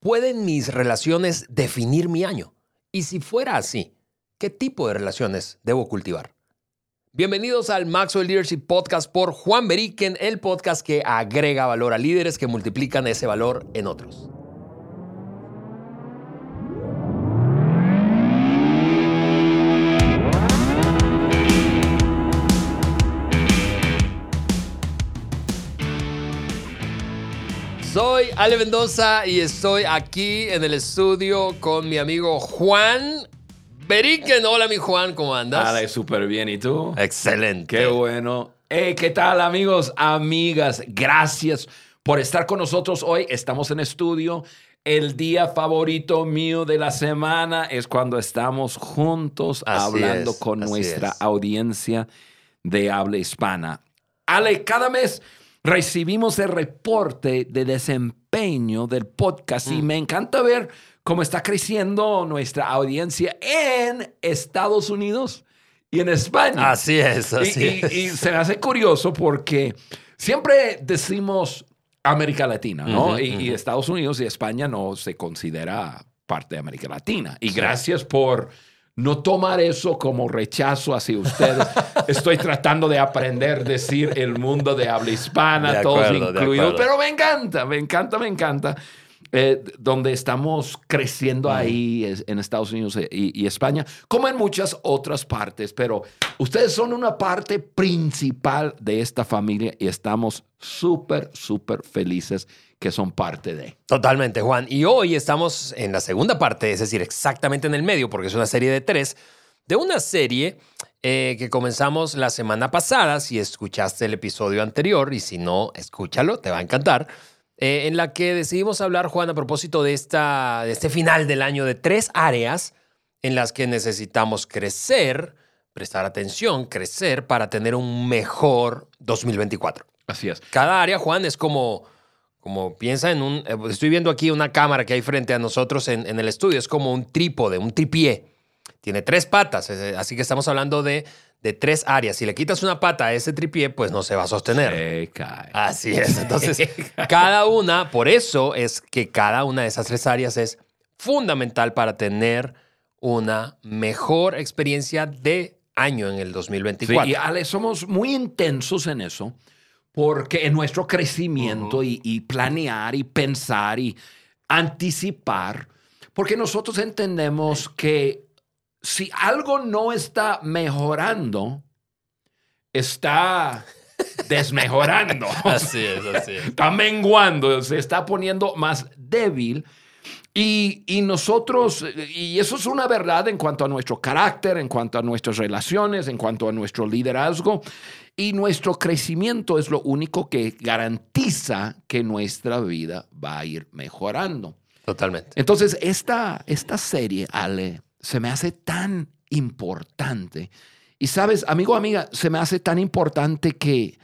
¿pueden mis relaciones definir mi año? Y si fuera así, ¿qué tipo de relaciones debo cultivar? Bienvenidos al Maxwell Leadership Podcast por Juan Beriken, el podcast que agrega valor a líderes que multiplican ese valor en otros. Ale Mendoza y estoy aquí en el estudio con mi amigo Juan Beriken. Hola, mi Juan, ¿cómo andas? Ale, súper bien. ¿Y tú? Excelente. Qué bueno. Hey, ¿Qué tal, amigos, amigas? Gracias por estar con nosotros hoy. Estamos en estudio. El día favorito mío de la semana es cuando estamos juntos Así hablando es, con nuestra es. audiencia de habla hispana. Ale, cada mes recibimos el reporte de desempeño del podcast Mm. y me encanta ver cómo está creciendo nuestra audiencia en Estados Unidos y en España. Así es, así y, es. y se me hace curioso porque siempre decimos América Latina, ¿no? Ujú, y, y. Estados Unidos y España no se considera parte de América Latina. Y gracias por no tomar eso como rechazo hacia ustedes. Estoy tratando de aprender decir el mundo de habla hispana, De todos acuerdo, de incluidos. Pero me encanta, me encanta, me encanta. Eh, donde estamos creciendo ahí es- en Estados Unidos e- y, y España, como en muchas otras partes, pero ustedes son una parte principal de esta familia y estamos súper, súper felices que son parte de. Totalmente, Juan. Y hoy estamos en la segunda parte, es decir, exactamente en el medio, porque es una serie de tres, de una serie eh, que comenzamos la semana pasada. Si escuchaste el episodio anterior y si no, escúchalo, te va a encantar. Eh, en la que decidimos hablar, Juan, a propósito de, esta, de este final del año, de tres áreas en las que necesitamos crecer, prestar atención, crecer para tener un mejor 2024. Así es. Cada área, Juan, es como, como piensa en un, eh, estoy viendo aquí una cámara que hay frente a nosotros en, en el estudio, es como un trípode, un tripié. Tiene tres patas, eh, así que estamos hablando de, de tres áreas. Si le quitas una pata a ese tripié, pues no se va a sostener. Se cae. Así es. Entonces, cada una, por eso es que cada una de esas tres áreas es fundamental para tener una mejor experiencia de año en el 2024. Sí, y Ale, somos muy intensos en eso, porque en nuestro crecimiento y, y planear y pensar y anticipar, porque nosotros entendemos que si algo no está mejorando, está desmejorando. Así es, así es. está menguando, se está poniendo más débil. Y, y nosotros, y eso es una verdad en cuanto a nuestro carácter, en cuanto a nuestras relaciones, en cuanto a nuestro liderazgo. Y nuestro crecimiento es lo único que garantiza que nuestra vida va a ir mejorando. Totalmente. Entonces, esta, esta serie, Ale, se me hace tan importante. Y sabes, amigo, amiga, se me hace tan importante que,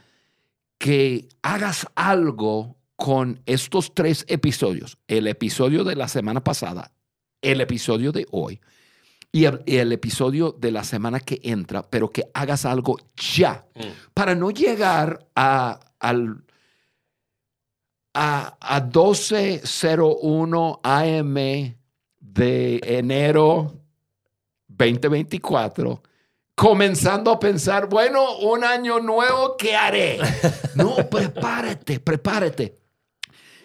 que hagas algo con estos tres episodios. El episodio de la semana pasada, el episodio de hoy y el, episodio de la semana que entra, pero que hagas algo ya Mm. para no llegar a, al, a, a 12.01 AM de enero 2024, comenzando a pensar, bueno, un año nuevo, ¿qué haré? No, prepárate, prepárate.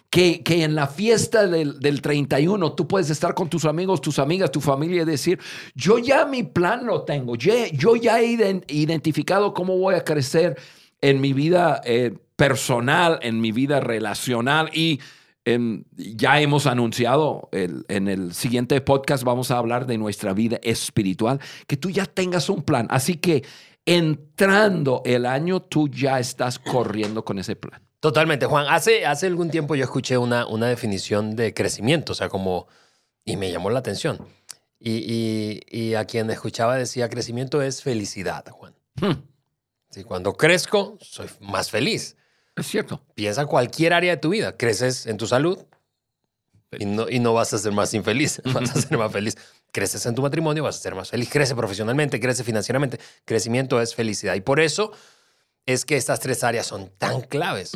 Que, que en la fiesta del, del 31 tú puedes estar con tus amigos, tus amigas, tu familia y decir, yo ya mi plan lo tengo, yo, yo ya he iden- identificado cómo voy a crecer en mi vida eh, personal, en mi vida relacional y em, ya hemos anunciado el- en el siguiente podcast vamos a hablar de nuestra vida espiritual, que tú ya tengas un plan. Así que entrando el año, tú ya estás corriendo con ese plan. Totalmente, Juan. Hace, hace algún tiempo yo escuché una, una definición de crecimiento, o sea, como, y me llamó la atención. Y, y- y a quien escuchaba decía, crecimiento es felicidad, Juan. Hmm, Sí, cuando crezco, soy más feliz. Es cierto. Piensa cualquier área de tu vida. Creces en tu salud y no, y no vas a ser más infeliz, vas a ser más feliz. Creces en tu matrimonio, vas a ser más feliz. Crece profesionalmente, crece financieramente. Crecimiento es felicidad. Y por eso es que estas tres áreas son tan claves.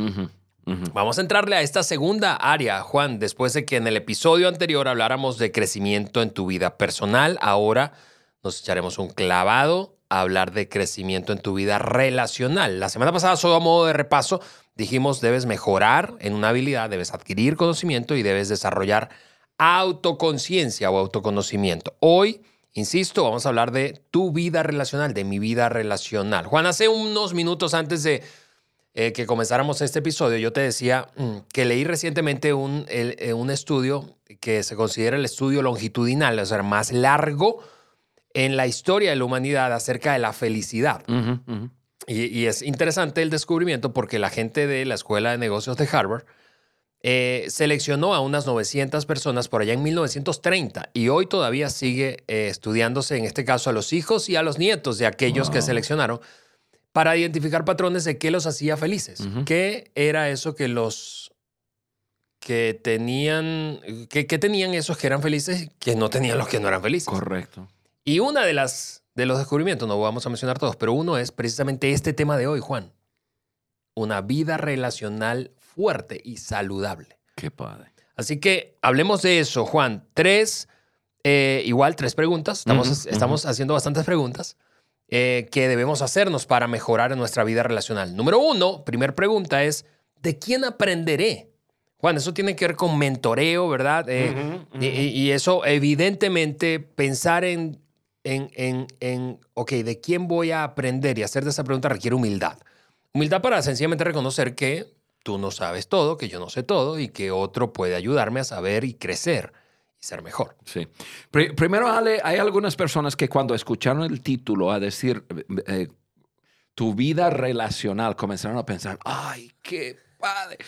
Vamos a entrarle a esta segunda área, Juan, después de que en el episodio anterior habláramos de crecimiento en tu vida personal, ahora nos echaremos un clavado a hablar de crecimiento en tu vida relacional. La semana pasada, solo a modo de repaso, dijimos debes mejorar en una habilidad, debes adquirir conocimiento y debes desarrollar autoconciencia o autoconocimiento. Hoy, insisto, vamos a hablar de tu vida relacional, de mi vida relacional. Juan, hace unos minutos antes de eh, que comenzáramos este episodio, yo te decía mm, que leí recientemente un, eh, un estudio que se considera el estudio longitudinal, o sea, más largo en la historia de la humanidad acerca de la felicidad. Y, y es interesante el descubrimiento porque la gente de la Escuela de Negocios de Harvard eh, seleccionó a unas 900 personas por allá en 1930 y hoy todavía sigue eh, estudiándose, en este caso, a los hijos y a los nietos de aquellos que Wow. seleccionaron para identificar patrones de qué los hacía felices. ¿Qué era eso que los que tenían, que, que tenían esos que eran felices y que no tenían los que no eran felices? Correcto. Y una de las de los descubrimientos, no vamos a mencionar todos, pero uno es precisamente este tema de hoy, Juan. Una vida relacional fuerte y saludable. Qué padre. Así que hablemos de eso, Juan. Tres, eh, igual tres preguntas. Estamos, estamos haciendo bastantes preguntas eh, que debemos hacernos para mejorar en nuestra vida relacional. Número uno, primer pregunta es, ¿de quién aprenderé? Juan, eso tiene que ver con mentoreo, ¿verdad? Eh, y eso, evidentemente, pensar en, en, en, en, ok, ¿de quién voy a aprender? Y hacer de esa pregunta requiere humildad. Humildad para sencillamente reconocer que tú no sabes todo, que yo no sé todo y que otro puede ayudarme a saber y crecer y ser mejor. Sí. Pri- primero, Ale, hay algunas personas que cuando escucharon el título a decir eh, eh, tu vida relacional, comenzaron a pensar, ay, qué padre.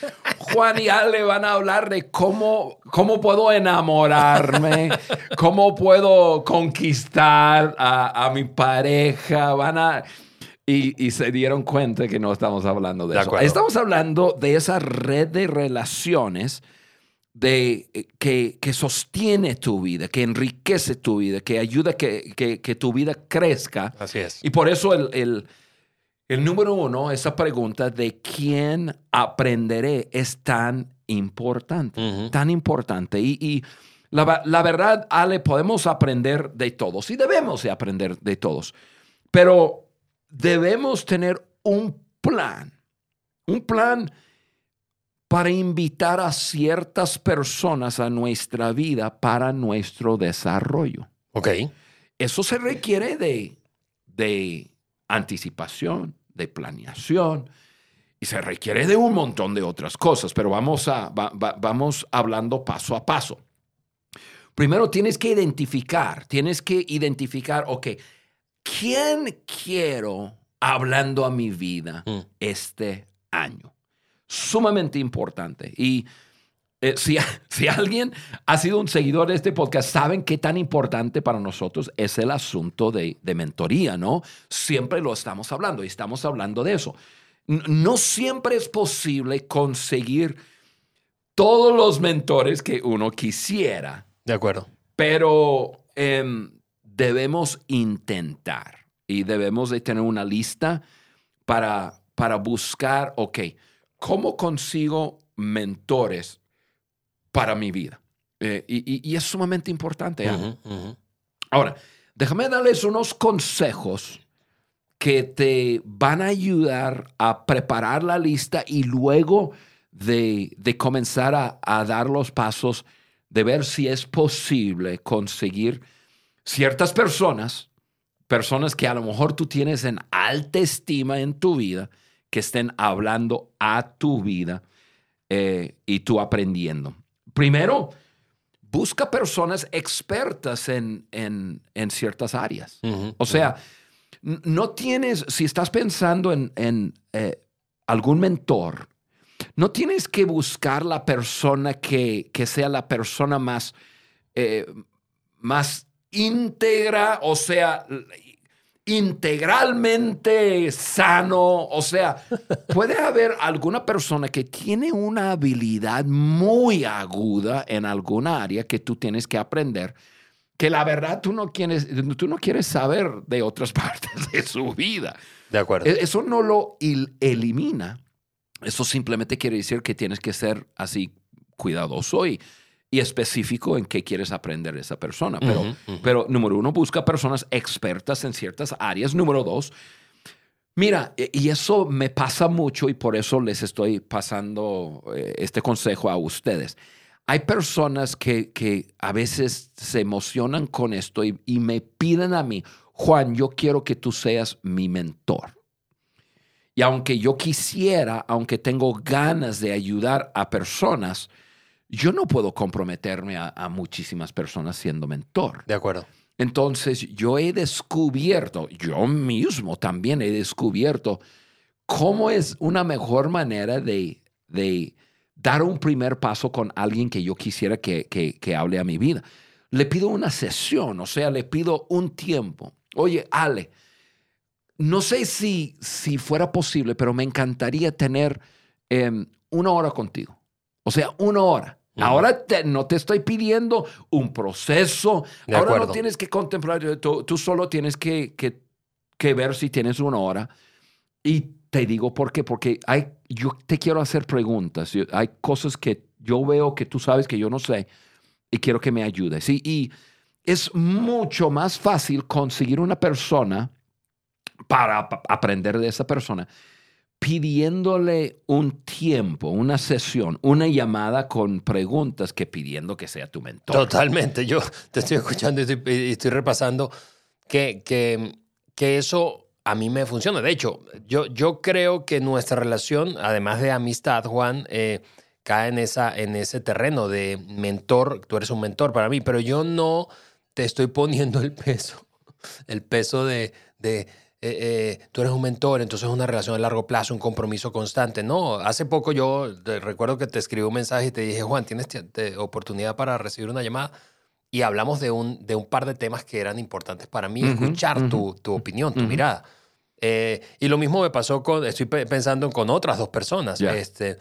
Juan y Ale van a hablar de cómo, cómo puedo enamorarme, cómo puedo conquistar a, a mi pareja. Van a... Y, y se dieron cuenta que no estamos hablando de, De eso. acuerdo. Estamos hablando de esa red de relaciones de, eh, que, que sostiene tu vida, que enriquece tu vida, que ayuda a que, que, que tu vida crezca. Así es. Y por eso el, el, el número uno, esa pregunta de quién aprenderé es tan importante, tan importante. Y, y la, va- la verdad, Ale, podemos aprender de todos y debemos de aprender de todos, pero debemos tener un plan, un plan para invitar a ciertas personas a nuestra vida para nuestro desarrollo. Ok. Eso se requiere de, de anticipación, de planeación y se requiere de un montón de otras cosas, pero vamos, a, va- va- vamos hablando paso a paso. Primero tienes que identificar, tienes que identificar, ok, ¿quién quiero hablando a mi vida Mm. este año? Sumamente importante. Y eh, si, si alguien ha sido un seguidor de este podcast, saben qué tan importante para nosotros es el asunto de, de mentoría, ¿no? Siempre lo estamos hablando y estamos hablando de eso. No siempre es posible conseguir todos los mentores que uno quisiera, De acuerdo. pero em, debemos intentar y debemos de tener una lista para, para buscar, ok, ¿cómo consigo mentores para mi vida? Eh, y, y- y es sumamente importante. Ujú. Ahora, déjame darles unos consejos que te van a ayudar a preparar la lista y luego de, de comenzar a, a dar los pasos de ver si es posible conseguir ciertas personas, personas que a lo mejor tú tienes en alta estima en tu vida, que estén hablando a tu vida eh, y tú aprendiendo. Primero, busca personas expertas en, en- en ciertas áreas. O sea, no tienes, si estás pensando en, en, eh, algún mentor, no tienes que buscar la persona que, que sea la persona más, eh, más íntegra, o sea, integralmente sano. O sea, puede haber alguna persona que tiene una habilidad muy aguda en alguna área que tú tienes que aprender, que la verdad tú no quieres, tú no quieres saber de otras partes de su vida. De acuerdo. E- Eso no lo elimina Eso simplemente quiere decir que tienes que ser así cuidadoso y, y específico en qué quieres aprender de esa persona. Pero, pero número uno, busca personas expertas en ciertas áreas. Número dos, mira, e- y eso me pasa mucho y por eso les estoy pasando eh, este consejo a ustedes. Hay personas que, que a veces se emocionan con esto y, y me piden a mí, Juan, yo quiero que tú seas mi mentor. Y aunque yo quisiera, aunque tengo ganas de ayudar a personas, yo no puedo comprometerme a, a muchísimas personas siendo mentor. De acuerdo. Entonces yo he descubierto, yo mismo también he descubierto cómo es una mejor manera de, de dar un primer paso con alguien que yo quisiera que, que, que hable a mi vida. Le pido una sesión, o sea, le pido un tiempo. Oye, Ale, no sé si, si fuera posible, pero me encantaría tener em, una hora contigo. O sea, una hora. Ahora te- no te estoy pidiendo un proceso. De Ahora acuerdo. no tienes que contemplar, tú, tú solo tienes que, que- que ver si tienes una hora. Y te digo por qué, porque hay, yo te quiero hacer preguntas. Hay cosas que yo veo que tú sabes que yo no sé y quiero que me ayudes. Y, y es mucho más fácil conseguir una persona para ap- aprender de esa persona pidiéndole un tiempo, una sesión, una llamada con preguntas que pidiendo que sea tu mentor. Totalmente. Yo te estoy escuchando y estoy, y estoy repasando que, que, que eso a mí me funciona. De hecho, yo, yo creo que nuestra relación, además de amistad, Juan, eh, cae en, esa, en ese terreno de mentor. Tú eres un mentor para mí, pero yo no te estoy poniendo el peso, el peso de... de eh, eh, tú eres un mentor, entonces es una relación a largo plazo, un compromiso constante. No, hace poco yo te- recuerdo que te escribí un mensaje y te dije, Juan, ¿tienes oportunidad para recibir una llamada? Y hablamos de un, de un par de temas que eran importantes para mí, Ujú, escuchar tu, tu opinión, tu Ujú. mirada. Eh, y lo mismo me pasó con, estoy pe- pensando con otras dos personas. Ya. Este, es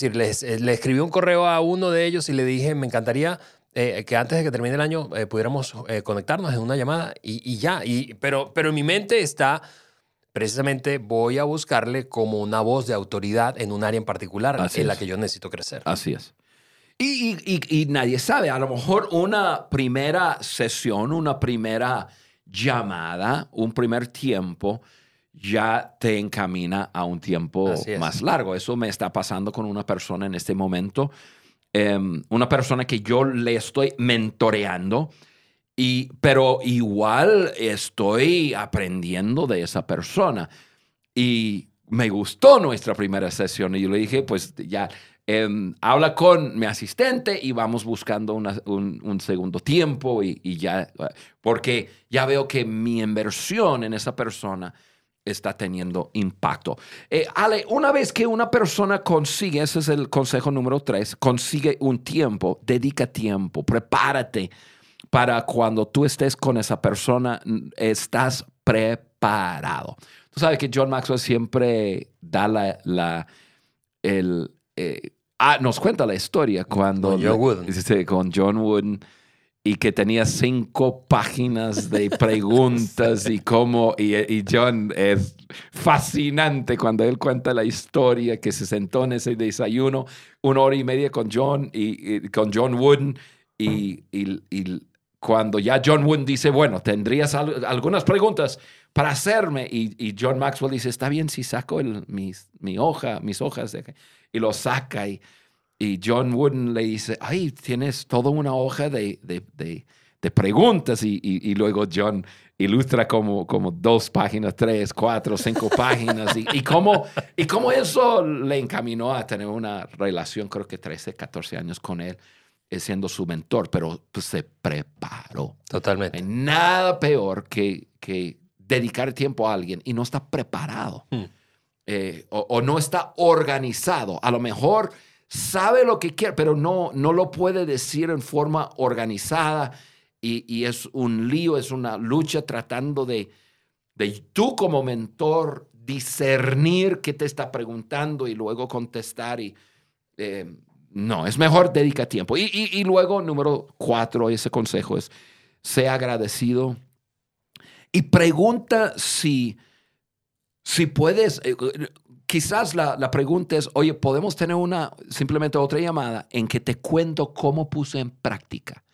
decir, les, eh, le escribí un correo a uno de ellos y le dije, me encantaría eh, que antes de que termine el año eh, pudiéramos eh, conectarnos en una llamada y, y ya. Y, pero, pero en mi mente está, precisamente voy a buscarle como una voz de autoridad en un área en particular Así en la es. que yo necesito crecer. Así es. Y, y- y- nadie sabe, a lo mejor una primera sesión, una primera llamada, un primer tiempo, ya te encamina a un tiempo más largo. Eso me está pasando con una persona en este momento, em, una persona que yo le estoy mentoreando, y, pero igual estoy aprendiendo de esa persona. Y me gustó nuestra primera sesión y yo le dije, pues ya, em, habla con mi asistente y vamos buscando un, un segundo tiempo y, y ya, porque ya veo que mi inversión en esa persona está teniendo impacto. Eh, Ale, una vez que una persona consigue, ese es el consejo número tres, consigue un tiempo, dedica tiempo, prepárate para cuando tú estés con esa persona, estás preparado. Tú sabes que John Maxwell siempre da la, la el, eh, ah, nos cuenta la historia cuando Con John Wooden. Con John Wooden y que tenía cinco páginas de preguntas y cómo y, y John es fascinante cuando él cuenta la historia que se sentó en ese desayuno una hora y media con John y, y con John Wooden y, y- cuando ya John Wooden dice bueno tendrías al- algunas preguntas para hacerme y, y John Maxwell dice está bien si saco el, mis, mi hoja mis hojas de- y lo saca y y John Wooden le dice, ay, tienes toda una hoja de, de- de- de preguntas. Y, y- y luego John ilustra como, como dos páginas, tres, cuatro, cinco páginas. Y, y, cómo, y cómo eso le encaminó a tener una relación, creo que 13, 14 años con él, eh, siendo su mentor, pero pues, se preparó. Totalmente. Hay nada peor que, que dedicar tiempo a alguien y no está preparado Hmm. eh, o, o no está organizado. A lo mejor sabe lo que quiere, pero no, no lo puede decir en forma organizada y, y es un lío, es una lucha tratando de, de tú como mentor discernir qué te está preguntando y luego contestar y... eh, no, es mejor dedica tiempo. Y, y- y luego, número cuatro, ese consejo es, sea agradecido y pregunta si, si puedes, eh, quizás la, la pregunta es, oye, ¿podemos tener una, simplemente otra llamada en que te cuento cómo puse en práctica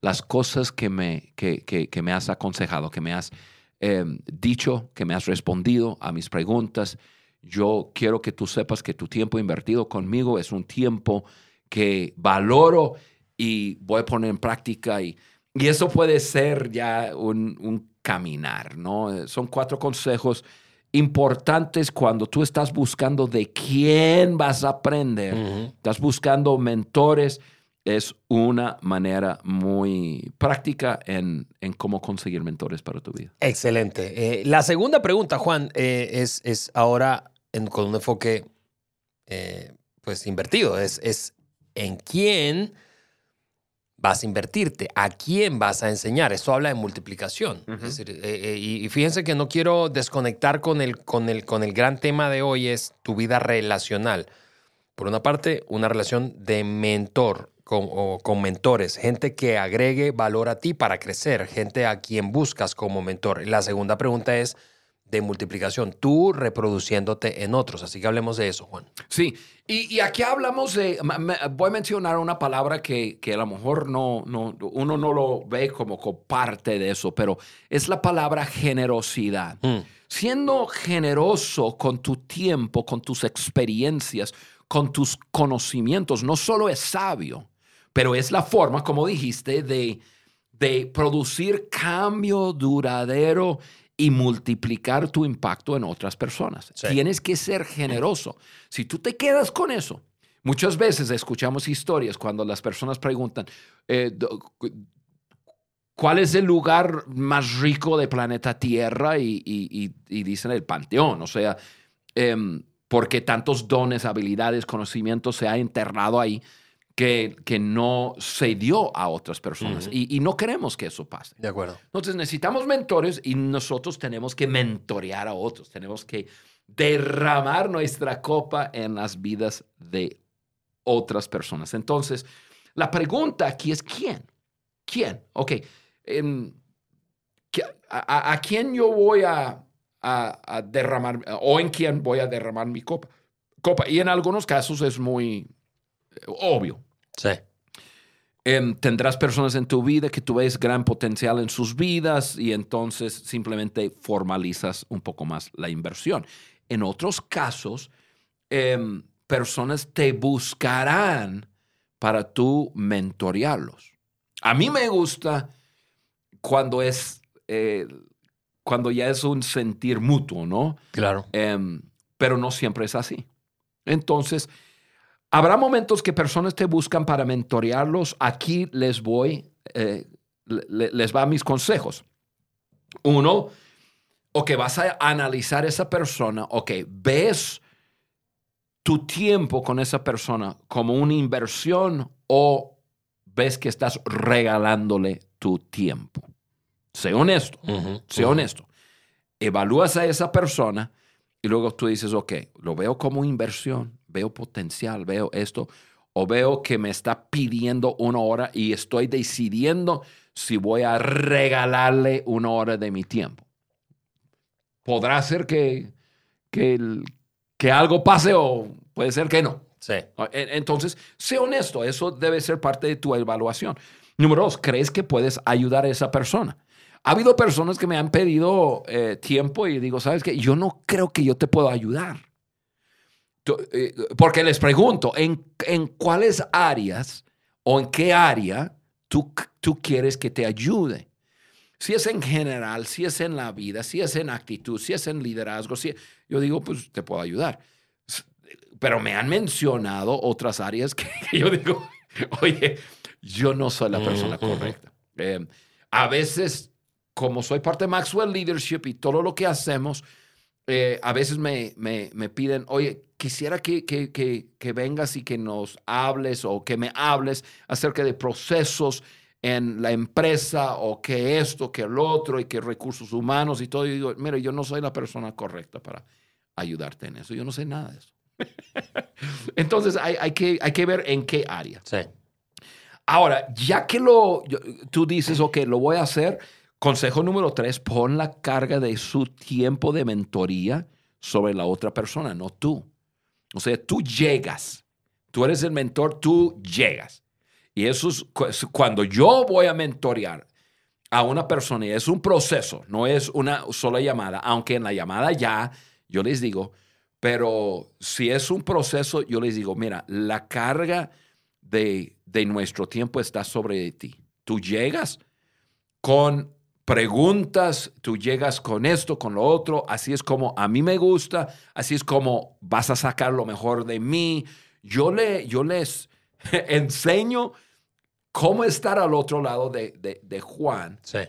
las cosas que me, que, que, que me has aconsejado, que me has eh, dicho, que me has respondido a mis preguntas? Yo quiero que tú sepas que tu tiempo invertido conmigo es un tiempo que valoro y voy a poner en práctica y, y eso puede ser ya un, un caminar, ¿no? Son cuatro consejos importantes cuando tú estás buscando de quién vas a aprender, estás buscando mentores, es una manera muy práctica en, en, cómo conseguir mentores para tu vida. Excelente. Eh, la segunda pregunta, Juan, eh, es, es, ahora en, con un enfoque eh, pues invertido, es, es en quién vas a invertirte, a quién vas a enseñar. Eso habla de multiplicación. Uh -huh. es decir, eh, eh, y fíjense que no quiero desconectar con el, con, el, con el gran tema de hoy, es tu vida relacional. Por una parte, una relación de mentor con, o, con mentores, gente que agregue valor a ti para crecer, gente a quien buscas como mentor. La segunda pregunta es de multiplicación, tú reproduciéndote en otros. Así que hablemos de eso, Juan. Sí, y, y aquí hablamos de, voy a mencionar una palabra que, que a lo mejor no, no, uno no lo ve como, como parte de eso, pero es la palabra generosidad. Mm. Siendo generoso con tu tiempo, con tus experiencias, con tus conocimientos, no solo es sabio, pero es la forma, como dijiste, de, de producir cambio duradero y multiplicar tu impacto en otras personas. Sí. Tienes que ser generoso. Si tú te quedas con eso, muchas veces escuchamos historias cuando las personas preguntan, eh, ¿cuál es el lugar más rico del planeta Tierra? Y, y, y, y dicen el panteón, o sea, eh, porque tantos dones, habilidades, conocimientos se ha enterrado ahí que, que, no se dio a otras personas. Uh -huh. y, y, no queremos que eso pase. De acuerdo. Entonces necesitamos mentores y nosotros tenemos que mentorear a otros. Tenemos que derramar nuestra copa en las vidas de otras personas. Entonces, la pregunta aquí es ¿quién? ¿Quién? Ok. Um, a, a, quién yo voy a, a, a, derramar o en quién voy a derramar mi copa? copa? Y en algunos casos es muy obvio. Sí. Eh, tendrás personas en tu vida que tú ves gran potencial en sus vidas y entonces simplemente formalizas un poco más la inversión. En otros casos, eh, personas te buscarán para tú mentorearlos. A mí me gusta cuando es, eh, cuando ya es un sentir mutuo, ¿no? Claro. Em, pero no siempre es así. Entonces, Habrá momentos que personas te buscan para mentorearlos. Aquí les voy, eh, les va mis consejos. Uno, o que vas a analizar esa persona, o que ves tu tiempo con esa persona como una inversión o ves que estás regalándole tu tiempo. Sé honesto, uh -huh, sé uh -huh. honesto. Evalúas a esa persona y luego tú dices, ok, lo veo como inversión veo potencial, veo esto, o veo que me está pidiendo una hora y estoy decidiendo si voy a regalarle una hora de mi tiempo. Podrá ser que, que, que algo pase o puede ser que no. Sí. Entonces, sé honesto, eso debe ser parte de tu evaluación. Número dos, ¿crees que puedes ayudar a esa persona? Ha habido personas que me han pedido eh, tiempo y digo, ¿sabes qué? Yo no creo que yo te puedo ayudar. Eh, porque les pregunto, ¿en, ¿en, cuáles áreas o en qué área tú, tú quieres que te ayude? Si es en general, si es en la vida, si es en actitud, si es en liderazgo, si, yo digo, pues te puedo ayudar. Pero me han mencionado otras áreas que, que yo digo, oye, yo no soy la persona correcta. Eh, a veces, como soy parte de Maxwell Leadership y todo lo que hacemos, eh, a veces me, me, me, piden, oye, quisiera que, que, que, que, vengas y que nos hables o que me hables acerca de procesos en la empresa o que esto, que el otro y que recursos humanos y todo. Y digo, mira, yo no soy la persona correcta para ayudarte en eso. Yo no sé nada de eso. Entonces hay, hay, que, hay que ver en qué área. Sí. Ahora, ya que lo, tú dices, ok, lo voy a hacer, consejo número tres, pon la carga de su tiempo de mentoría sobre la otra persona, no tú. O sea, tú llegas. Tú eres el mentor, tú llegas. Y eso es cuando yo voy a mentorear a una persona, y es un proceso, no es una sola llamada, aunque en la llamada ya yo les digo, pero si es un proceso, yo les digo, mira, la carga de, de nuestro tiempo está sobre ti. Tú llegas con preguntas, tú llegas con esto, con lo otro, así es como a mí me gusta, así es como vas a sacar lo mejor de mí. Yo, le, yo les enseño cómo estar al otro lado de, de, Juan, sí.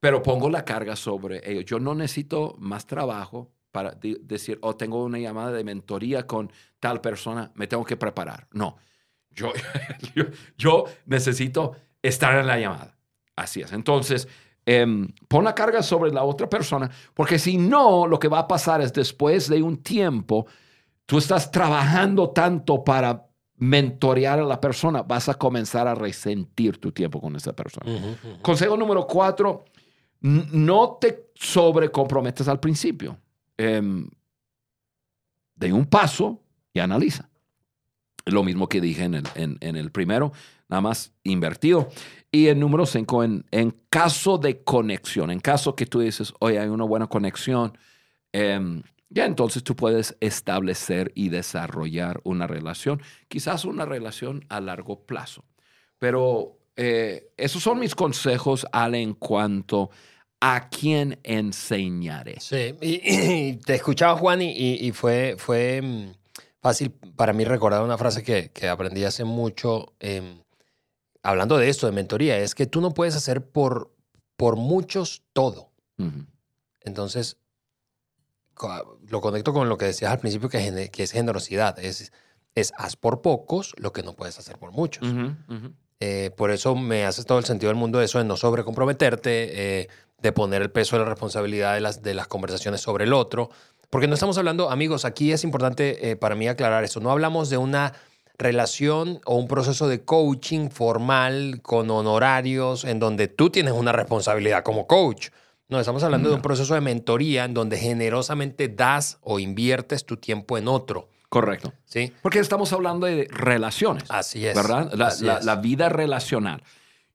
pero pongo la carga sobre ellos. Yo no necesito más trabajo para decir, oh, tengo una llamada de mentoría con tal persona, me tengo que preparar. No, yo, yo, necesito estar en la llamada. Así es. Entonces, em, pon la carga sobre la otra persona, porque si no, lo que va a pasar es después de un tiempo, tú estás trabajando tanto para mentorear a la persona, vas a comenzar a resentir tu tiempo con esa persona. Consejo número cuatro, no te sobrecomprometas al principio. Eh, de un paso y analiza. Lo mismo que dije en el, en, el primero, nada más invertido. Y el número cinco, en, en, caso de conexión, en caso que tú dices, oye, hay una buena conexión, em, ya entonces tú puedes establecer y desarrollar una relación, quizás una relación a largo plazo. Pero eh, esos son mis consejos, al en cuanto a quién enseñaré. Sí, y, te escuchaba Juan y, fue, fue mm, fácil para mí recordar una frase que, aprendí hace mucho, em, hablando de esto, de mentoría, es que tú no puedes hacer por, por muchos todo. Entonces, lo conecto con lo que decías al principio, que, que es generosidad. Es, es haz por pocos lo que no puedes hacer por muchos. Eh, por eso me hace todo el sentido del mundo eso de no sobrecomprometerte, eh, de poner el peso de la responsabilidad de las, de las conversaciones sobre el otro. Porque no estamos hablando, amigos, aquí es importante eh, para mí aclarar eso. No hablamos de una relación o un proceso de coaching formal con honorarios en donde tú tienes una responsabilidad como coach. No, estamos hablando de un proceso de mentoría en donde generosamente das o inviertes tu tiempo en otro. Correcto. Sí. Porque estamos hablando de relaciones. Así es. ¿Verdad? La, vida relacional.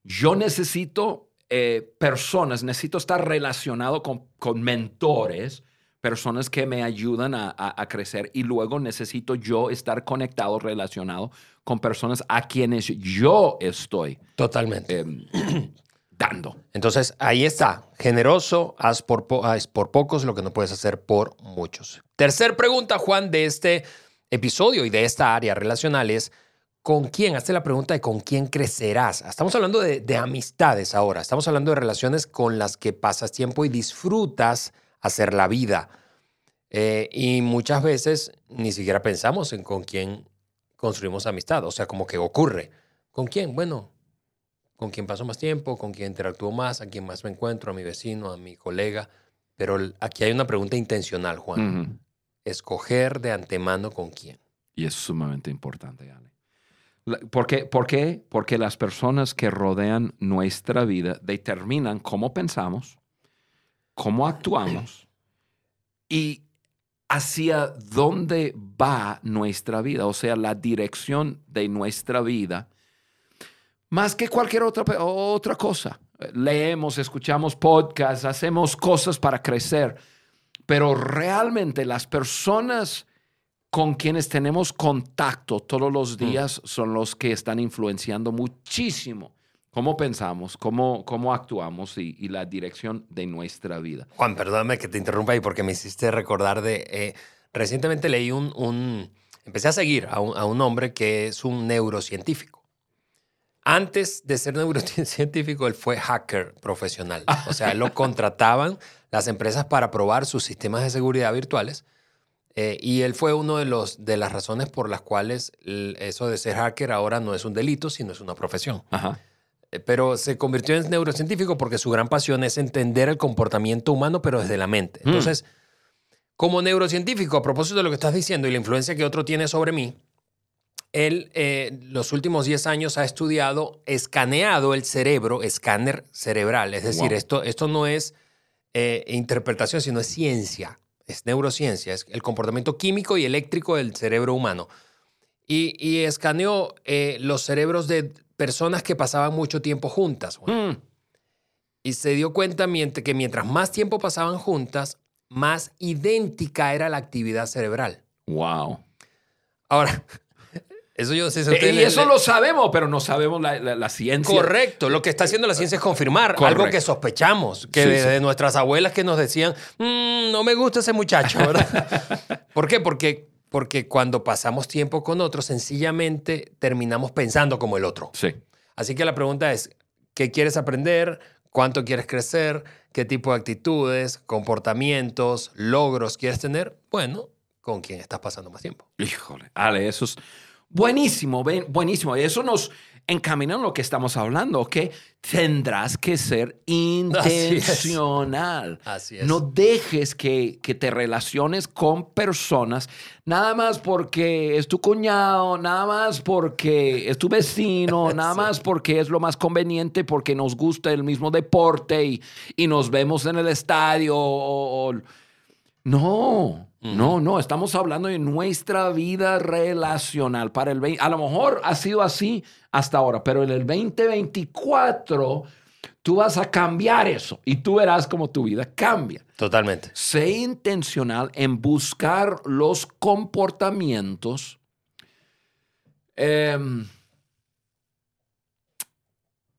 Yo necesito eh, personas, necesito estar relacionado con, con mentores, personas que me ayudan a, a, crecer y luego necesito yo estar conectado, relacionado con personas a quienes yo estoy. Totalmente. Em, dando. Entonces, ahí está. Generoso, haz por, haz por pocos lo que no puedes hacer por muchos. Tercer pregunta, Juan, de este episodio y de esta área relacional es, ¿con quién? Hazte la pregunta de con quién crecerás. Estamos hablando de, amistades ahora. Estamos hablando de relaciones con las que pasas tiempo y disfrutas hacer la vida. Eh, y muchas veces ni siquiera pensamos en con quién construimos amistad. O sea, como que ocurre. ¿Con quién? Bueno, con quién paso más tiempo, con quién interactúo más, a quién más me encuentro, a mi vecino, a mi colega. Pero aquí hay una pregunta intencional, Juan. Escoger de antemano con quién. Y es sumamente importante, Ale. ¿Por qué? ¿Por qué? Porque las personas que rodean nuestra vida determinan cómo pensamos, cómo actuamos y hacia dónde va nuestra vida, o sea, la dirección de nuestra vida más que cualquier otra, otra cosa. Leemos, escuchamos podcasts, hacemos cosas para crecer, pero realmente las personas con quienes tenemos contacto todos los mm. días son los que están influenciando muchísimo cómo pensamos, cómo, cómo actuamos y, la dirección de nuestra vida. Juan, perdóname que te interrumpa ahí porque me hiciste recordar de... Eh, recientemente leí un, un... Empecé a seguir a un, a un hombre que es un neurocientífico. Antes de ser neurocientífico, él fue hacker profesional. O sea, lo contrataban las empresas para probar sus sistemas de seguridad virtuales. Eh, y él fue uno de, los, de las razones por las cuales eso de ser hacker ahora no es un delito, sino es una profesión. Eh, pero se convirtió en neurocientífico porque su gran pasión es entender el comportamiento humano, pero desde la mente. Mm. Entonces, como neurocientífico, a propósito de lo que estás diciendo y la influencia que otro tiene sobre mí, él eh, los últimos 10 años ha estudiado, escaneado el cerebro, escáner cerebral. Es decir, esto, esto no es eh, interpretación, sino es ciencia. es neurociencia, es el comportamiento químico y eléctrico del cerebro humano. Y, y escaneó eh, los cerebros de personas que pasaban mucho tiempo juntas. Mm. Y se dio cuenta que mientras más tiempo pasaban juntas, más idéntica era la actividad cerebral. Wow. Ahora, eso yo sé si usted Y eso le- lo sabemos, pero no sabemos la, la- la ciencia. Correcto, lo que está haciendo la ciencia es confirmar Correcto. algo que sospechamos, que Sí, de, sí. de nuestras abuelas que nos decían, "Mm, no me gusta ese muchacho, ¿verdad? ¿Por qué? Porque, porque cuando pasamos tiempo con otro, sencillamente terminamos pensando como el otro. Sí. Así que la pregunta es, ¿qué quieres aprender? ¿Cuánto quieres crecer? ¿Qué tipo de actitudes, comportamientos, logros quieres tener? Bueno, ¿con quién estás pasando más tiempo? Híjole, Ale, eso es buenísimo, buenísimo. Eso nos encamina en lo que estamos hablando, que tendrás que ser intencional. Así es. No dejes que, que te relaciones con personas nada más porque es tu cuñado, nada más porque es tu vecino, nada Sí. más porque es lo más conveniente, porque nos gusta el mismo deporte y, y nos vemos en el estadio. o- o- no, no, no, estamos hablando de nuestra vida relacional para el 20. A lo mejor ha sido así hasta ahora, pero en el 2024 tú vas a cambiar eso y tú verás cómo tu vida cambia. Totalmente. Sé intencional en buscar los comportamientos em,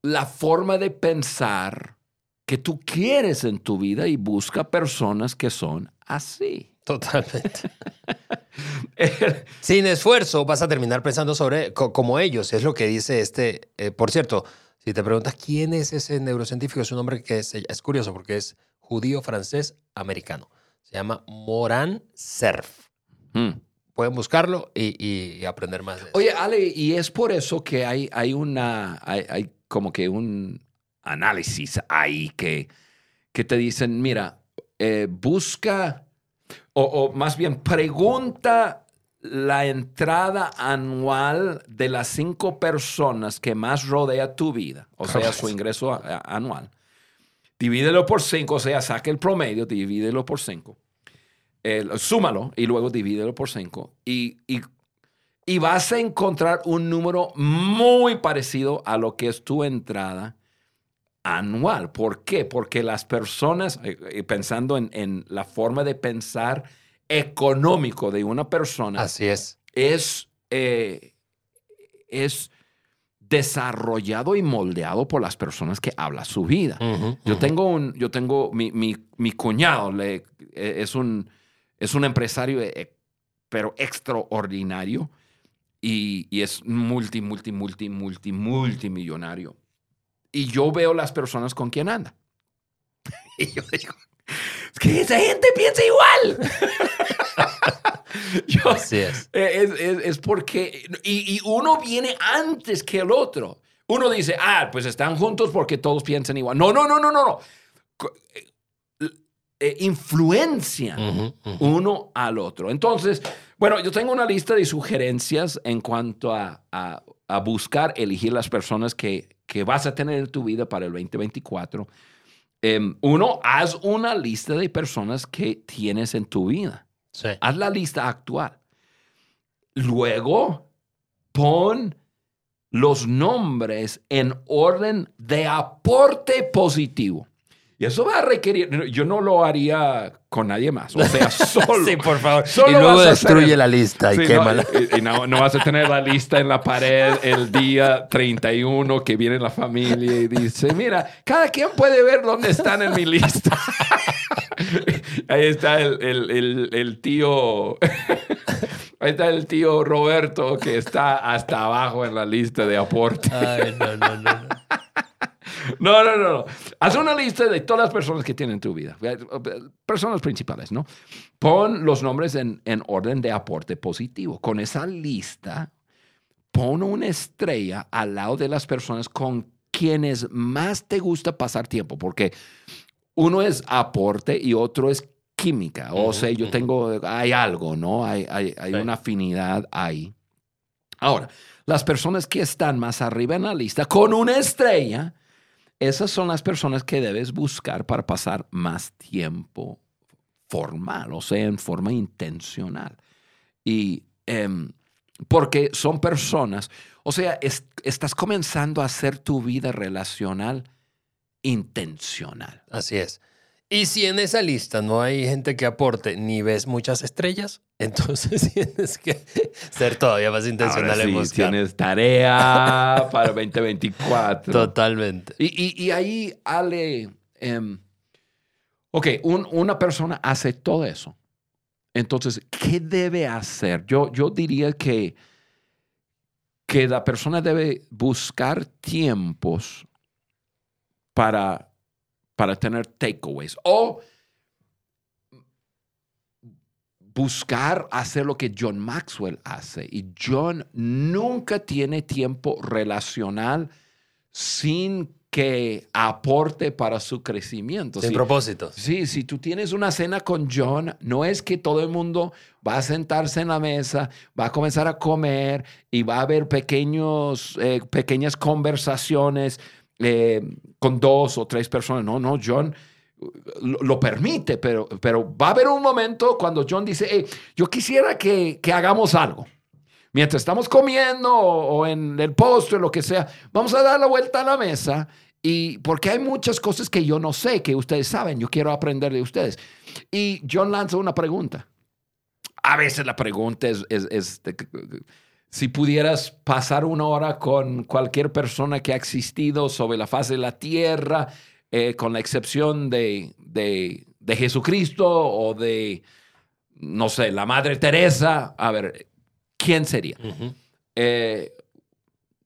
la forma de pensar que tú quieres en tu vida y busca personas que son así. Totalmente. Sin esfuerzo vas a terminar pensando sobre co- como ellos, es lo que dice este. eh, por cierto, si te preguntas quién es ese neurocientífico, es un hombre que es, es curioso porque es judío francés americano. Se llama Moran Cerf. Mm. Pueden buscarlo y, y- y aprender más de eso. Oye, Ale, y es por eso que hay, hay una, hay, hay como que un análisis ahí que, que te dicen, mira, eh, busca, o, o más bien pregunta la entrada anual de las cinco personas que más rodea tu vida, o sea, su ingreso anual. Divídelo por cinco, o sea, saca el promedio, divídelo por cinco. Eh, súmalo y luego divídelo por cinco. Y, y y vas a encontrar un número muy parecido a lo que es tu entrada anual. ¿Por qué? Porque las personas, eh, eh, pensando en, en la forma de pensar económico de una persona, Así es. es, eh, es desarrollado y moldeado por las personas que habla su vida. Yo tengo un, yo tengo, mi, mi, mi cuñado le- es, un, es un empresario, eh, pero extraordinario y, y es multi, multi, multi, multi, multimillonario. Y yo veo las personas con quien anda. Y yo digo, es que esa gente piensa igual. Yo- Así es. eh, es, es- es porque, y, y uno viene antes que el otro. Uno dice, ah, pues están juntos porque todos piensan igual. No, no, no, no, no. no. Eh, influencian uno al otro. Entonces, bueno, yo tengo una lista de sugerencias en cuanto a, a- a buscar, elegir las personas que, que vas a tener en tu vida para el 2024. Em, uno, haz una lista de personas que tienes en tu vida. Sí. Haz la lista actual. Luego, pon los nombres en orden de aporte positivo. Y eso va a requerir, yo no lo haría con nadie más, o sea, solo. Sí, por favor. Solo y luego destruye eso. la lista y Sí, no, quémala. y- y no, no vas a tener la lista en la pared el día 31 que viene la familia y dice, mira, cada quien puede ver dónde están en mi lista. Ahí está el, el- el- el tío, ahí está el tío Roberto que está hasta abajo en la lista de aporte. Ay, no, no, no. no. No, no, no, no. Haz una lista de todas las personas que tienen tu vida. Personas principales, ¿no? Pon los nombres en, en orden de aporte positivo. Con esa lista, pon una estrella al lado de las personas con quienes más te gusta pasar tiempo, porque uno es aporte y otro es química. O Ujú, sea, yo tengo, hay algo, ¿no? Hay, hay, hay Sí. una afinidad ahí. Ahora, las personas que están más arriba en la lista con una estrella, esas son las personas que debes buscar para pasar más tiempo formal, o sea, en forma intencional. Y em, porque son personas, o sea, estás comenzando a hacer tu vida relacional intencional. Así es. Y si en esa lista no hay gente que aporte ni ves muchas estrellas, entonces tienes que ser todavía más intencional Ahora sí, Tienes tarea para 2024. Totalmente. Y, ahí, Ale, em, ok, una persona hace todo eso. Entonces, ¿qué debe hacer? Yo, yo diría que, que la persona debe buscar tiempos para para tener takeaways o buscar hacer lo que John Maxwell hace. Y John nunca tiene tiempo relacional sin que aporte para su crecimiento. Sin propósito. Sí, si tú tienes una cena con John, no es que todo el mundo va a sentarse en la mesa, va a comenzar a comer y va a haber pequeños, eh, pequeñas conversaciones eh, con dos o tres personas. No, no, John lo, permite, pero, pero va a haber un momento cuando John dice, yo quisiera que, que hagamos algo. Mientras estamos comiendo o, en el postre, lo que sea, vamos a dar la vuelta a la mesa y porque hay muchas cosas que yo no sé, que ustedes saben, yo quiero aprender de ustedes. Y John lanza una pregunta. A veces la pregunta es, es, es si pudieras pasar una hora con cualquier persona que ha existido sobre la faz de la tierra, eh, con la excepción de, de, Jesucristo o de, no sé, la Madre Teresa, a ver, ¿quién sería? Eh,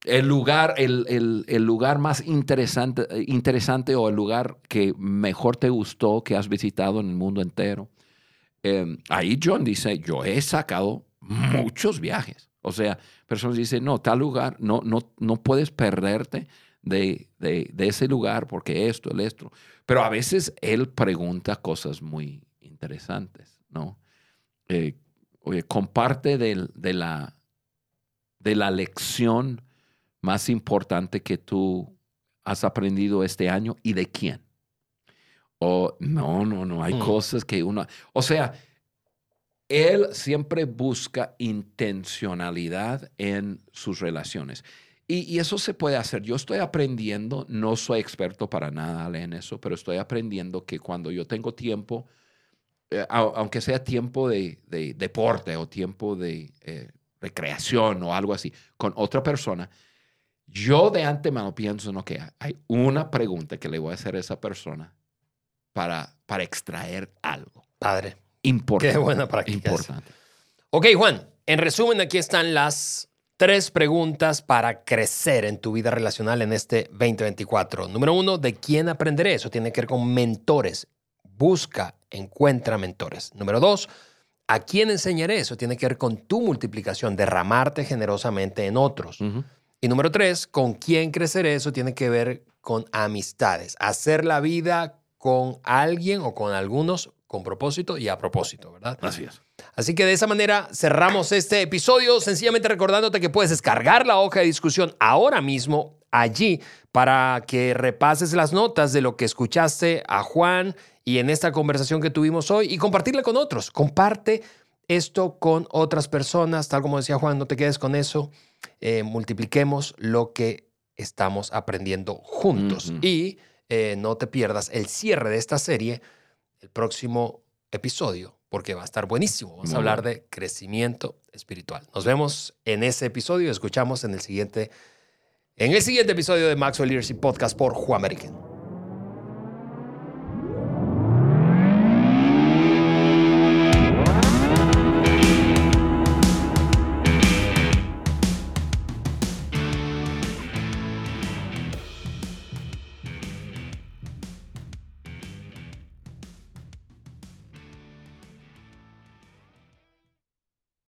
el lugar, el, lugar más interesante, interesante o el lugar que mejor te gustó, que has visitado en el mundo entero. Eh, ahí John dice, yo he sacado muchos viajes. O sea, personas dicen, no, tal lugar, no, no, no puedes perderte de, ese lugar porque esto, el esto. Pero a veces él pregunta cosas muy interesantes, ¿no? Eh, oye, comparte de, la, de la lección más importante que tú has aprendido este año y de quién. O no, no, no, hay mm. cosas que uno, o sea, él siempre busca intencionalidad en sus relaciones. Y, eso se puede hacer. Yo estoy aprendiendo, no soy experto para nada en eso, pero estoy aprendiendo que cuando yo tengo tiempo, eh, aunque sea tiempo de, deporte o tiempo de eh, recreación o algo así, con otra persona, yo de antemano pienso, no, que hay una pregunta que le voy a hacer a esa persona para, para extraer algo. Padre. Importante. Qué buena práctica. Importante. Ok, Juan, en resumen, aquí están las tres preguntas para crecer en tu vida relacional en este 2024. Número uno, ¿de quién aprenderé? Eso tiene que ver con mentores. Busca, encuentra mentores. Número dos, ¿a quién enseñaré? Eso tiene que ver con tu multiplicación, derramarte generosamente en otros. Y número tres, ¿con quién creceré? Eso tiene que ver con amistades. Hacer la vida con alguien o con algunos con propósito y a propósito, ¿verdad? Así es. Así que de esa manera cerramos este episodio, sencillamente recordándote que puedes descargar la hoja de discusión ahora mismo allí para que repases las notas de lo que escuchaste a Juan y en esta conversación que tuvimos hoy y compartirla con otros. Comparte esto con otras personas, tal como decía Juan, no te quedes con eso, eh, multipliquemos lo que estamos aprendiendo juntos y eh, no te pierdas el cierre de esta serie el próximo episodio, porque va a estar buenísimo. Vamos a hablar de crecimiento espiritual. Nos vemos en ese episodio y escuchamos en el siguiente, en el siguiente episodio de Maxwell Leadership Podcast por Juan American.